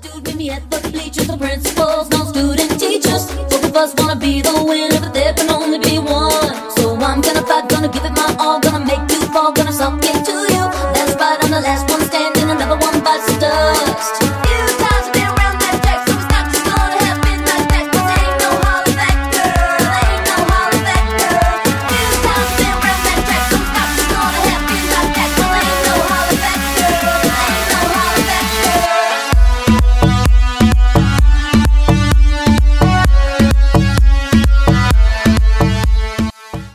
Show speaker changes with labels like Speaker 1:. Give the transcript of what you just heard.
Speaker 1: dude me at the bleachers. The principal's no student teachers. Both of us wanna be the winner, but they've been on